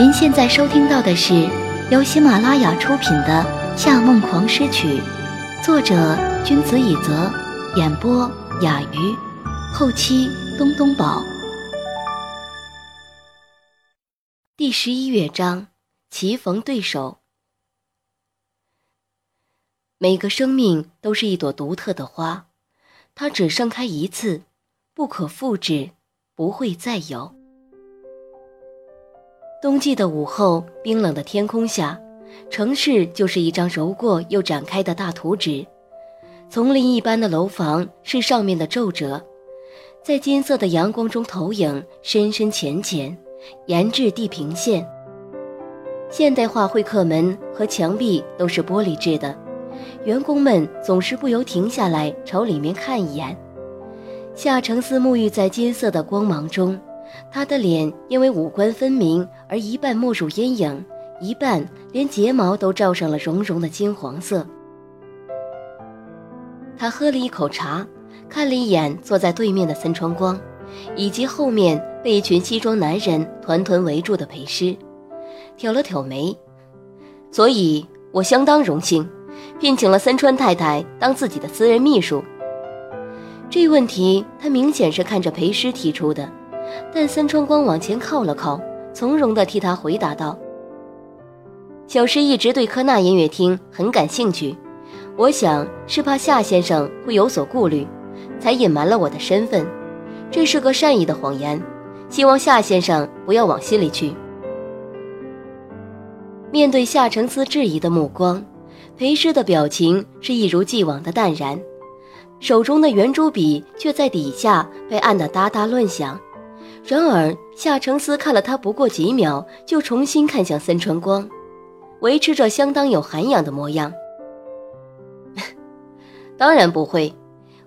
您现在收听到的是由喜马拉雅出品的《夏梦狂诗曲》，作者君子以泽，演播雅鱼，后期东东宝。第十一乐章：棋逢对手。每个生命都是一朵独特的花，它只盛开一次，不可复制，不会再有。冬季的午后，冰冷的天空下，城市就是一张揉过又展开的大图纸。丛林一般的楼房是上面的皱褶，在金色的阳光中投影，深深浅浅，沿至地平线。现代化会客门和墙壁都是玻璃制的，员工们总是不由停下来朝里面看一眼。夏承思沐浴在金色的光芒中。他的脸因为五官分明而一半没入阴影，一半连睫毛都罩上了融融的金黄色。他喝了一口茶，看了一眼坐在对面的森川光，以及后面被一群西装男人团团围住的裴师，挑了挑眉。所以，我相当荣幸，聘请了森川太太当自己的私人秘书。这问题，他明显是看着裴师提出的。但三川光往前靠了靠，从容地替他回答道：“小师一直对科纳音乐厅很感兴趣，我想是怕夏先生会有所顾虑，才隐瞒了我的身份。这是个善意的谎言，希望夏先生不要往心里去。”面对夏承思质疑的目光，裴师的表情是一如既往的淡然，手中的圆珠笔却在底下被按得哒哒乱响。然而，夏承思看了他不过几秒，就重新看向森川光，维持着相当有涵养的模样。当然不会，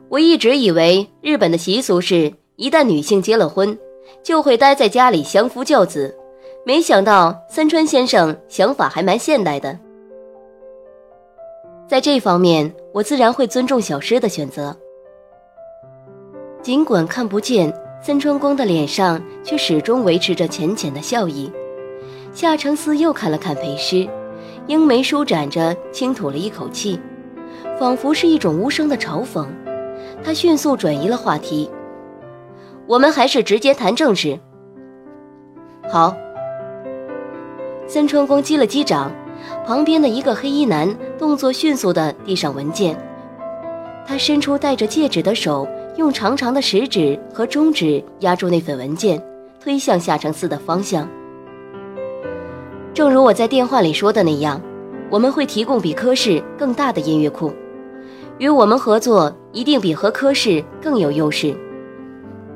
我一直以为日本的习俗是一旦女性结了婚，就会待在家里相夫教子，没想到森川先生想法还蛮现代的。在这方面，我自然会尊重小诗的选择，尽管看不见。森川光的脸上却始终维持着浅浅的笑意。夏承思又看了看裴师，英眉舒展着，轻吐了一口气，仿佛是一种无声的嘲讽。他迅速转移了话题：“我们还是直接谈正事。”好。森川光击了击掌，旁边的一个黑衣男动作迅速地递上文件，他伸出戴着戒指的手。用长长的食指和中指压住那份文件，推向夏承思的方向。正如我在电话里说的那样，我们会提供比科室更大的音乐库，与我们合作一定比和科室更有优势。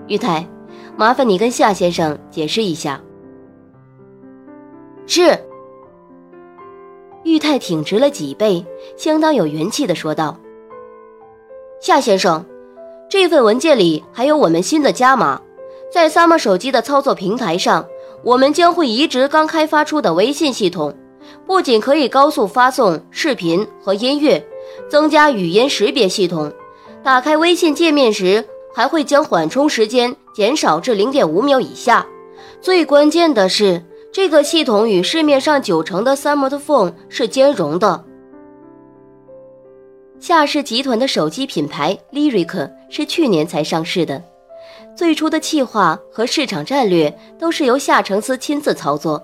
玉泰，麻烦你跟夏先生解释一下。是。玉泰挺直了脊背，相当有元气地说道：“夏先生。”这份文件里还有我们新的加码，在 Summer 手机的操作平台上，我们将会移植刚开发出的微信系统，不仅可以高速发送视频和音乐，增加语音识别系统，打开微信界面时还会将缓冲时间减少至零点五秒以下。最关键的是，这个系统与市面上九成的 Summer Phone 是兼容的。夏氏集团的手机品牌 Lyric 是去年才上市的，最初的企划和市场战略都是由夏承思亲自操作。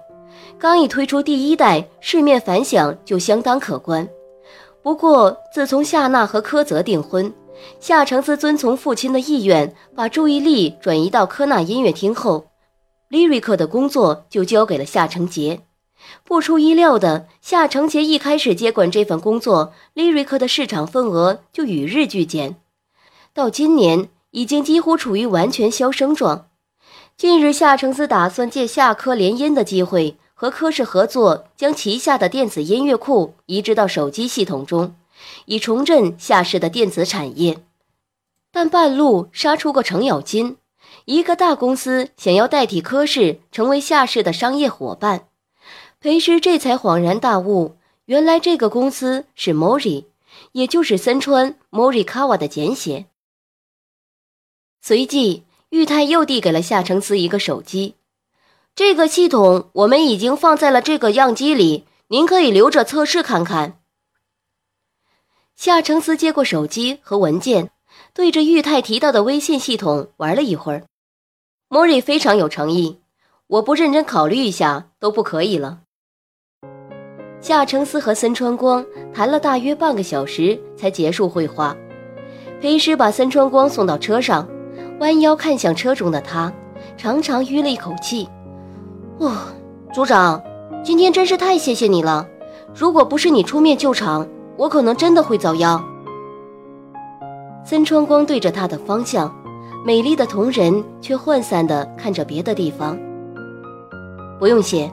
刚一推出第一代，市面反响就相当可观。不过，自从夏娜和柯泽订婚，夏承思遵从父亲的意愿，把注意力转移到科纳音乐厅后，Lyric 的工作就交给了夏承杰。不出意料的，夏承杰一开始接管这份工作，Lyric 的市场份额就与日俱减，到今年已经几乎处于完全消声状。近日，夏承思打算借夏科联姻的机会，和科氏合作，将旗下的电子音乐库移植到手机系统中，以重振夏氏的电子产业。但半路杀出个程咬金，一个大公司想要代替科氏成为夏氏的商业伙伴。裴师这才恍然大悟，原来这个公司是 Mori，也就是森川 Morikawa 的简写。随即，玉泰又递给了夏承思一个手机，这个系统我们已经放在了这个样机里，您可以留着测试看看。夏承思接过手机和文件，对着玉泰提到的微信系统玩了一会儿。莫瑞非常有诚意，我不认真考虑一下都不可以了。夏承思和森川光谈了大约半个小时才结束绘画。裴师把森川光送到车上，弯腰看向车中的他，长长吁了一口气：“哇，组长，今天真是太谢谢你了！如果不是你出面救场，我可能真的会遭殃。”森川光对着他的方向，美丽的瞳仁却涣散地看着别的地方。不用谢，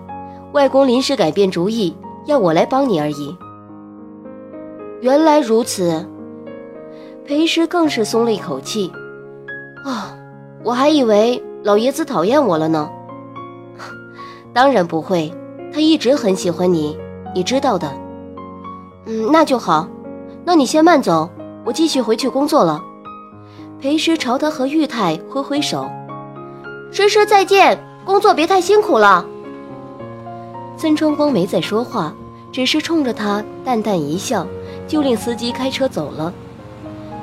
外公临时改变主意。要我来帮你而已。原来如此，裴师更是松了一口气。啊，我还以为老爷子讨厌我了呢。当然不会，他一直很喜欢你，你知道的。嗯，那就好。那你先慢走，我继续回去工作了。裴师朝他和玉泰挥挥手：“诗诗再见，工作别太辛苦了。”孙春光没再说话，只是冲着他淡淡一笑，就令司机开车走了。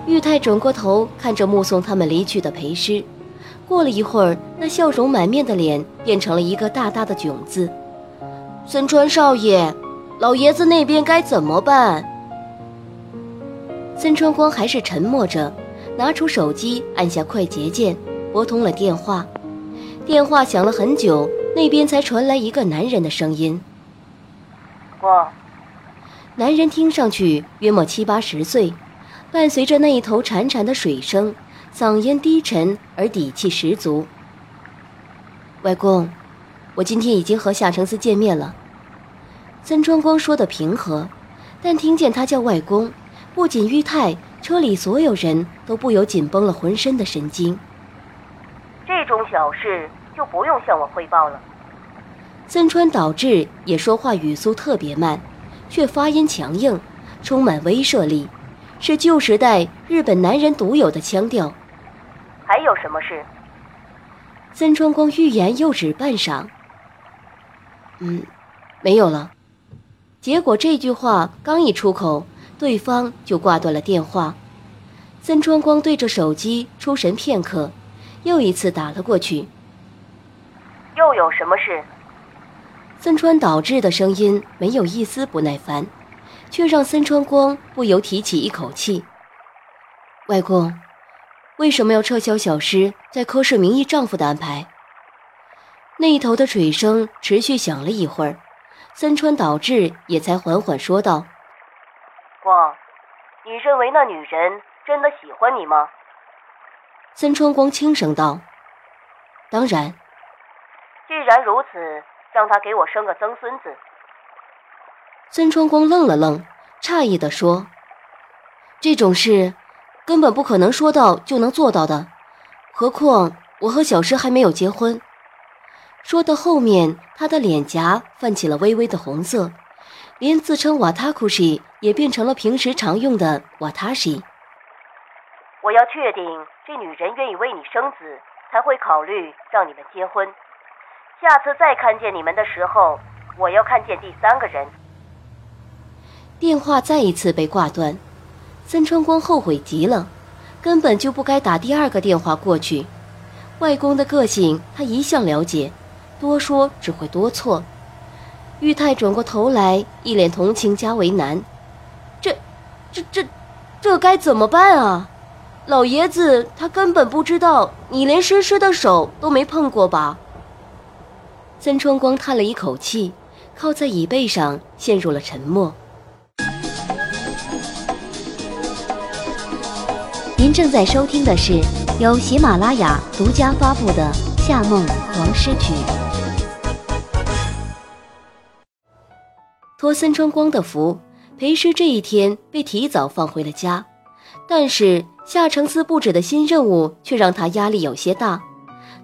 玉泰转过头看着目送他们离去的裴师，过了一会儿，那笑容满面的脸变成了一个大大的囧字。森川少爷，老爷子那边该怎么办？孙春光还是沉默着，拿出手机按下快捷键，拨通了电话。电话响了很久。那边才传来一个男人的声音：“我。”男人听上去约莫七八十岁，伴随着那一头潺潺的水声，嗓音低沉而底气十足。外公，我今天已经和夏承思见面了。曾川光说的平和，但听见他叫外公，不仅玉泰，车里所有人都不由紧绷了浑身的神经。这种小事。就不用向我汇报了。森川导致也说话语速特别慢，却发音强硬，充满威慑力，是旧时代日本男人独有的腔调。还有什么事？森川光欲言又止半晌。嗯，没有了。结果这句话刚一出口，对方就挂断了电话。森川光对着手机出神片刻，又一次打了过去。又有什么事？森川导致的声音没有一丝不耐烦，却让森川光不由提起一口气。外公，为什么要撤销小诗在科室名义丈夫的安排？那一头的水声持续响了一会儿，森川导致也才缓缓说道：“光，你认为那女人真的喜欢你吗？”森川光轻声道：“当然。”既然如此，让他给我生个曾孙子。孙春光愣了愣，诧异地说：“这种事根本不可能说到就能做到的，何况我和小诗还没有结婚。”说到后面，他的脸颊泛起了微微的红色，连自称瓦塔库西也变成了平时常用的瓦塔西。我要确定这女人愿意为你生子，才会考虑让你们结婚。下次再看见你们的时候，我要看见第三个人。电话再一次被挂断，森川光后悔极了，根本就不该打第二个电话过去。外公的个性他一向了解，多说只会多错。玉泰转过头来，一脸同情加为难：“这、这、这、这该怎么办啊？老爷子他根本不知道，你连诗诗的手都没碰过吧？”森川光叹了一口气，靠在椅背上，陷入了沉默。您正在收听的是由喜马拉雅独家发布的《夏梦狂诗曲》。托森川光的福，裴师这一天被提早放回了家，但是夏承思布置的新任务却让他压力有些大，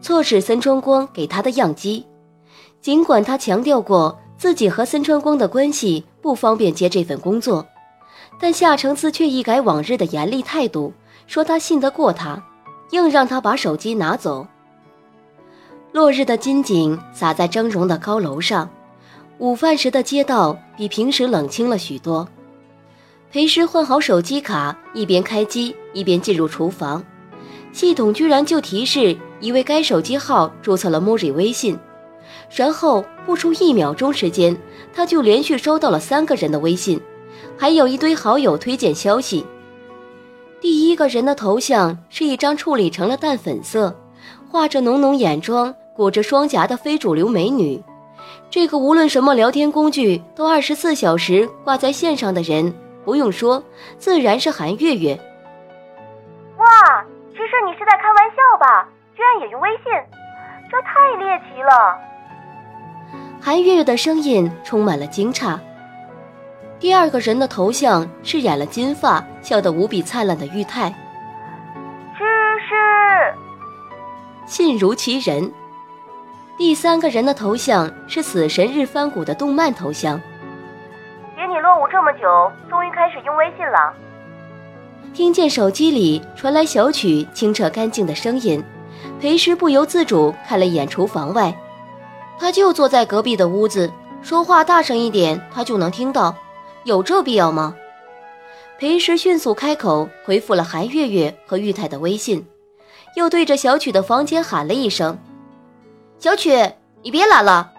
错使森川光给他的样机。尽管他强调过自己和森川光的关系不方便接这份工作，但夏承思却一改往日的严厉态度，说他信得过他，硬让他把手机拿走。落日的金景洒在峥嵘的高楼上，午饭时的街道比平时冷清了许多。裴师换好手机卡，一边开机一边进入厨房，系统居然就提示已为该手机号注册了 Moji 微信。然后不出一秒钟时间，他就连续收到了三个人的微信，还有一堆好友推荐消息。第一个人的头像是一张处理成了淡粉色，画着浓浓眼妆。裹着双颊的非主流美女，这个无论什么聊天工具都二十四小时挂在线上的人，不用说，自然是韩月月。哇，其实你是在开玩笑吧？居然也用微信，这太猎奇了！韩月月的声音充满了惊诧。第二个人的头像是染了金发、笑得无比灿烂的玉泰。知识，信如其人。第三个人的头像是死神日番谷的动漫头像。姐你落伍这么久，终于开始用微信了。听见手机里传来小曲清澈干净的声音，裴师不由自主看了一眼厨房外，他就坐在隔壁的屋子，说话大声一点他就能听到，有这必要吗？裴时迅速开口回复了韩月月和玉泰的微信，又对着小曲的房间喊了一声。小曲，你别懒了，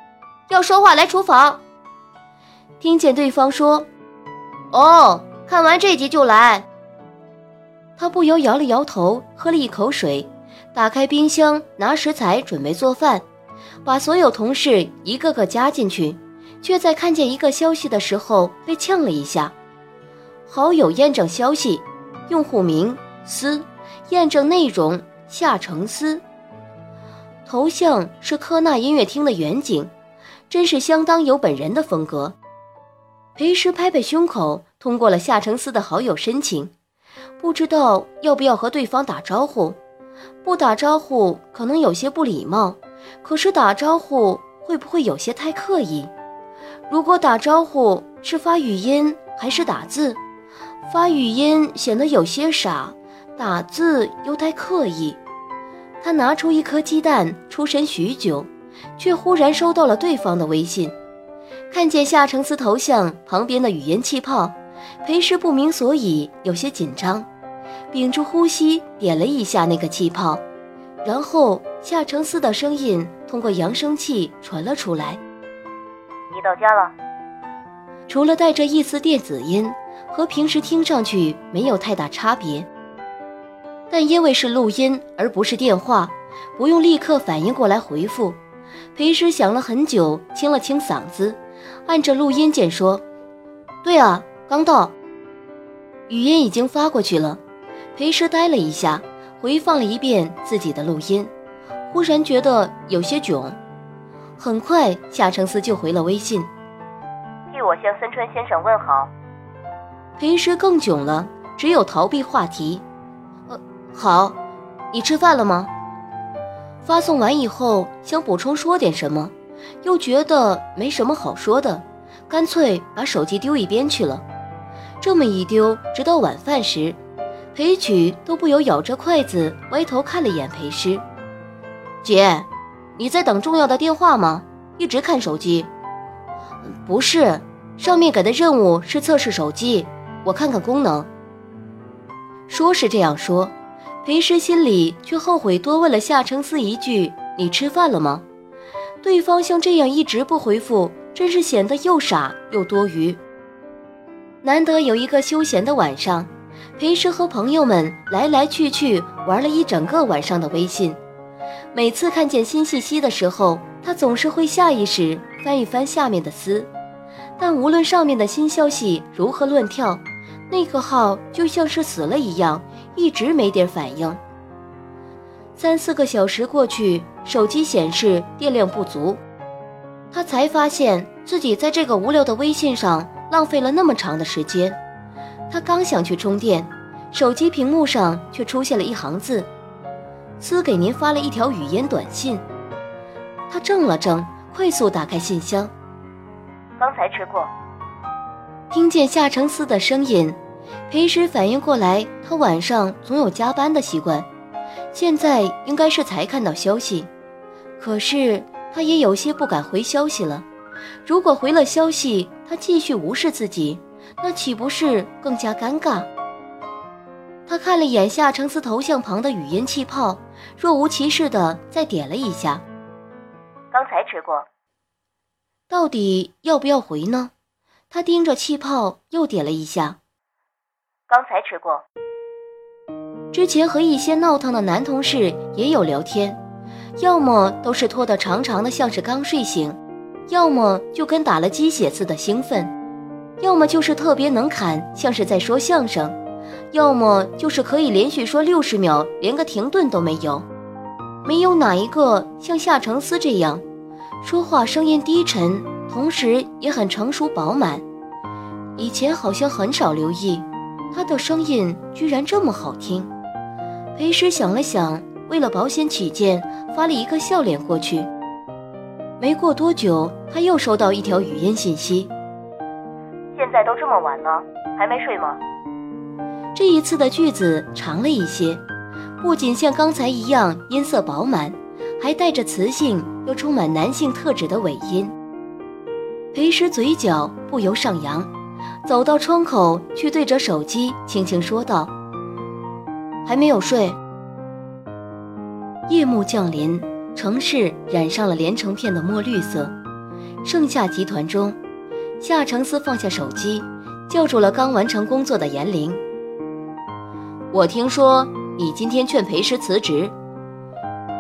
要说话来厨房。听见对方说：“哦，看完这集就来。”他不由摇了摇头，喝了一口水，打开冰箱拿食材准备做饭，把所有同事一个个加进去，却在看见一个消息的时候被呛了一下。好友验证消息，用户名思，验证内容夏承思。头像是科纳音乐厅的远景，真是相当有本人的风格。裴时拍拍胸口，通过了夏承思的好友申请，不知道要不要和对方打招呼。不打招呼可能有些不礼貌，可是打招呼会不会有些太刻意？如果打招呼是发语音还是打字？发语音显得有些傻，打字又太刻意。他拿出一颗鸡蛋，出神许久，却忽然收到了对方的微信。看见夏承思头像旁边的语音气泡，裴氏不明所以，有些紧张，屏住呼吸点了一下那个气泡，然后夏承思的声音通过扬声器传了出来：“你到家了。”除了带着一丝电子音，和平时听上去没有太大差别。但因为是录音而不是电话，不用立刻反应过来回复。裴师想了很久，清了清嗓子，按着录音键说：“对啊，刚到。”语音已经发过去了。裴师呆了一下，回放了一遍自己的录音，忽然觉得有些囧。很快，夏承思就回了微信：“替我向森川先生问好。”裴时更囧了，只有逃避话题。呃好，你吃饭了吗？发送完以后，想补充说点什么，又觉得没什么好说的，干脆把手机丢一边去了。这么一丢，直到晚饭时，裴曲都不由咬着筷子，歪头看了一眼裴师。姐，你在等重要的电话吗？一直看手机？不是，上面给的任务是测试手机，我看看功能。说是这样说。裴师心里却后悔多问了夏承思一句：“你吃饭了吗？”对方像这样一直不回复，真是显得又傻又多余。难得有一个休闲的晚上，裴师和朋友们来来去去玩了一整个晚上的微信。每次看见新信息的时候，他总是会下意识翻一翻下面的丝，但无论上面的新消息如何乱跳，那个号就像是死了一样。一直没点反应。三四个小时过去，手机显示电量不足，他才发现自己在这个无聊的微信上浪费了那么长的时间。他刚想去充电，手机屏幕上却出现了一行字：“私给您发了一条语音短信。”他怔了怔，快速打开信箱。刚才吃过。听见夏承思的声音。裴时反应过来，他晚上总有加班的习惯，现在应该是才看到消息。可是他也有些不敢回消息了。如果回了消息，他继续无视自己，那岂不是更加尴尬？他看了眼夏承思头像旁的语音气泡，若无其事的再点了一下。刚才吃过。到底要不要回呢？他盯着气泡又点了一下。刚才吃过。之前和一些闹腾的男同事也有聊天，要么都是拖得长长的，像是刚睡醒。要么就跟打了鸡血似的兴奋，要么就是特别能侃，像是在说相声，要么就是可以连续说六十秒，连个停顿都没有。没有哪一个像夏承思这样，说话声音低沉，同时也很成熟饱满。以前好像很少留意，他的声音居然这么好听。裴师想了想，为了保险起见，发了一个笑脸过去。没过多久，他又收到一条语音信息：“现在都这么晚了，还没睡吗？”这一次的句子长了一些，不仅像刚才一样音色饱满，还带着磁性又充满男性特质的尾音。裴时嘴角不由上扬，走到窗口去，对着手机轻轻说道：“还没有睡。”夜幕降临。城市染上了连成片的墨绿色。盛夏集团中，夏承思放下手机，叫住了刚完成工作的严玲。我听说你今天劝裴师辞职，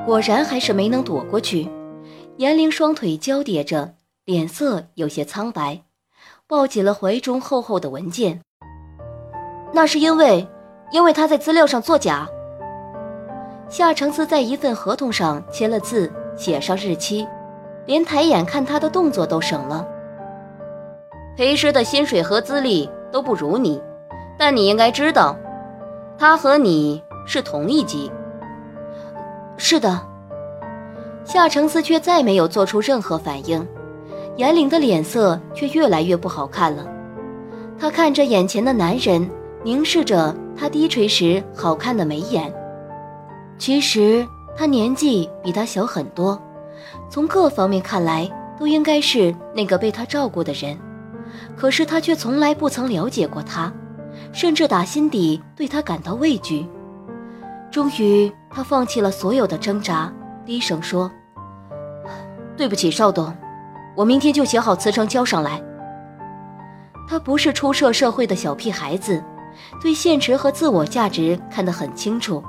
果然还是没能躲过去。严玲双腿交叠着，脸色有些苍白，抱紧了怀中厚厚的文件。那是因为，因为他在资料上作假。夏承思在一份合同上签了字，写上日期，连抬眼看他的动作都省了。裴师的薪水和资历都不如你，但你应该知道，他和你是同一级。是的。夏承思却再没有做出任何反应，严玲的脸色却越来越不好看了。他看着眼前的男人，凝视着他低垂时好看的眉眼。其实他年纪比他小很多，从各方面看来都应该是那个被他照顾的人，可是他却从来不曾了解过他，甚至打心底对他感到畏惧。终于，他放弃了所有的挣扎，低声说：“对不起，邵董，我明天就写好辞呈交上来。”他不是初涉社会的小屁孩子，对现实和自我价值看得很清楚。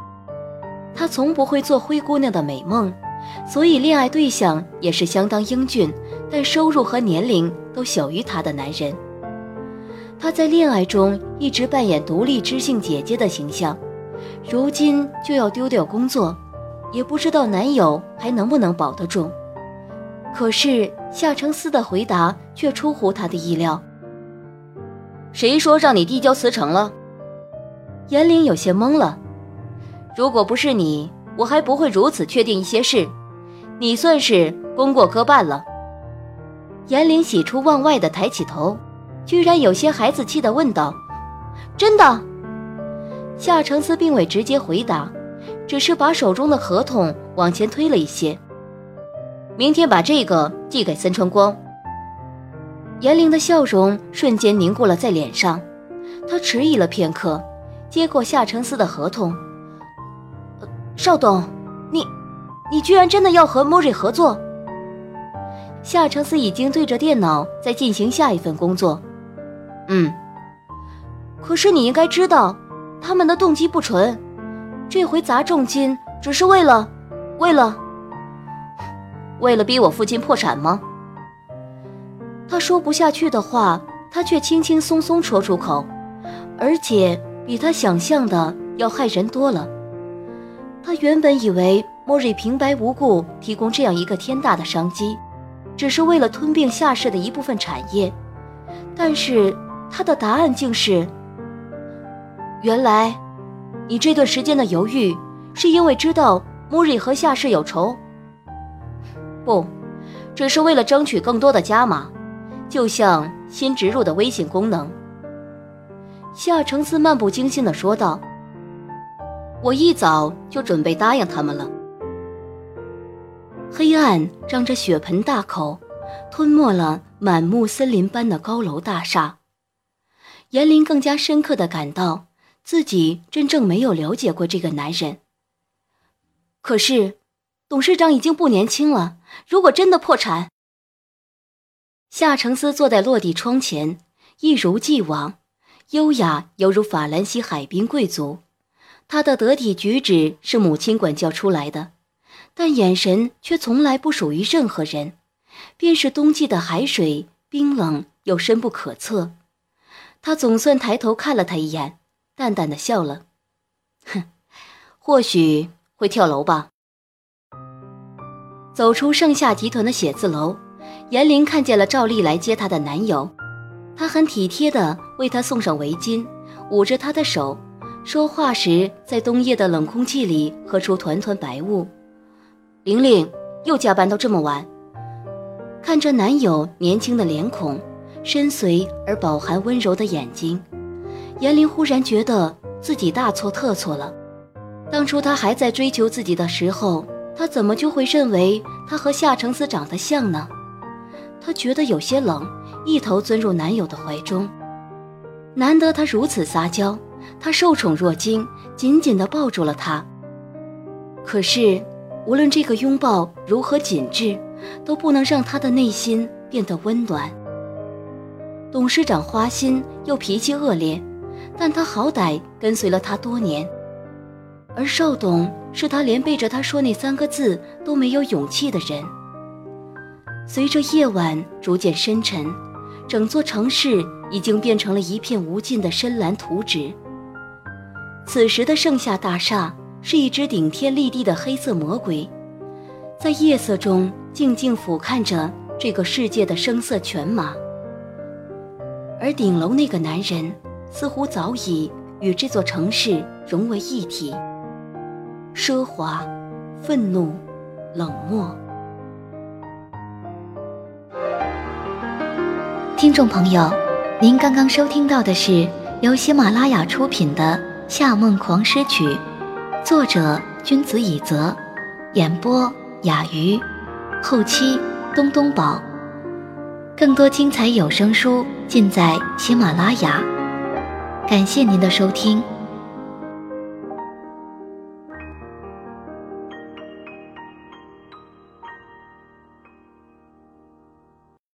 他从不会做灰姑娘的美梦，所以恋爱对象也是相当英俊，但收入和年龄都小于他的男人。她在恋爱中一直扮演独立知性姐姐的形象，如今就要丢掉工作，也不知道男友还能不能保得住。可是夏承思的回答却出乎他的意料：“谁说让你递交辞呈了？”严玲有些懵了。如果不是你，我还不会如此确定一些事。你算是功过各半了。严玲喜出望外的抬起头，居然有些孩子气的问道：“真的？”夏承思并未直接回答，只是把手中的合同往前推了一些。明天把这个寄给森川光。严玲的笑容瞬间凝固了在脸上，她迟疑了片刻，接过夏承思的合同。邵董，你，你居然真的要和莫瑞合作？夏承思已经对着电脑在进行下一份工作。嗯，可是你应该知道，他们的动机不纯，这回砸重金只是为了，为了，为了逼我父亲破产吗？他说不下去的话，他却轻轻松松说出口，而且比他想象的要害人多了。他原本以为莫瑞平白无故提供这样一个天大的商机，只是为了吞并夏氏的一部分产业，但是他的答案竟是：原来，你这段时间的犹豫是因为知道穆瑞和夏氏有仇。不，只是为了争取更多的加码，就像新植入的微信功能。夏承思漫不经心地说道。我一早就准备答应他们了。黑暗张着血盆大口，吞没了满目森林般的高楼大厦。严林更加深刻的感到自己真正没有了解过这个男人。可是，董事长已经不年轻了，如果真的破产，夏承思坐在落地窗前，一如既往，优雅犹如法兰西海滨贵族。他的得体举止是母亲管教出来的，但眼神却从来不属于任何人，便是冬季的海水，冰冷又深不可测。他总算抬头看了他一眼，淡淡的笑了，哼，或许会跳楼吧。走出盛夏集团的写字楼，严玲看见了赵丽来接她的男友，他很体贴的为她送上围巾，捂着她的手。说话时，在冬夜的冷空气里喝出团团白雾。玲玲又加班到这么晚。看着男友年轻的脸孔，深邃而饱含温柔的眼睛，严玲忽然觉得自己大错特错了。当初他还在追求自己的时候，他怎么就会认为他和夏承思长得像呢？她觉得有些冷，一头钻入男友的怀中。难得他如此撒娇。他受宠若惊，紧紧地抱住了他。可是，无论这个拥抱如何紧致，都不能让他的内心变得温暖。董事长花心又脾气恶劣，但他好歹跟随了他多年。而邵董是他连背着他说那三个字都没有勇气的人。随着夜晚逐渐深沉，整座城市已经变成了一片无尽的深蓝图纸。此时的盛夏大厦是一只顶天立地的黑色魔鬼，在夜色中静静俯瞰着这个世界的声色犬马。而顶楼那个男人似乎早已与这座城市融为一体，奢华、愤怒、冷漠。听众朋友，您刚刚收听到的是由喜马拉雅出品的。《夏梦狂诗曲》，作者君子以泽，演播雅鱼，后期东东宝。更多精彩有声书尽在喜马拉雅。感谢您的收听。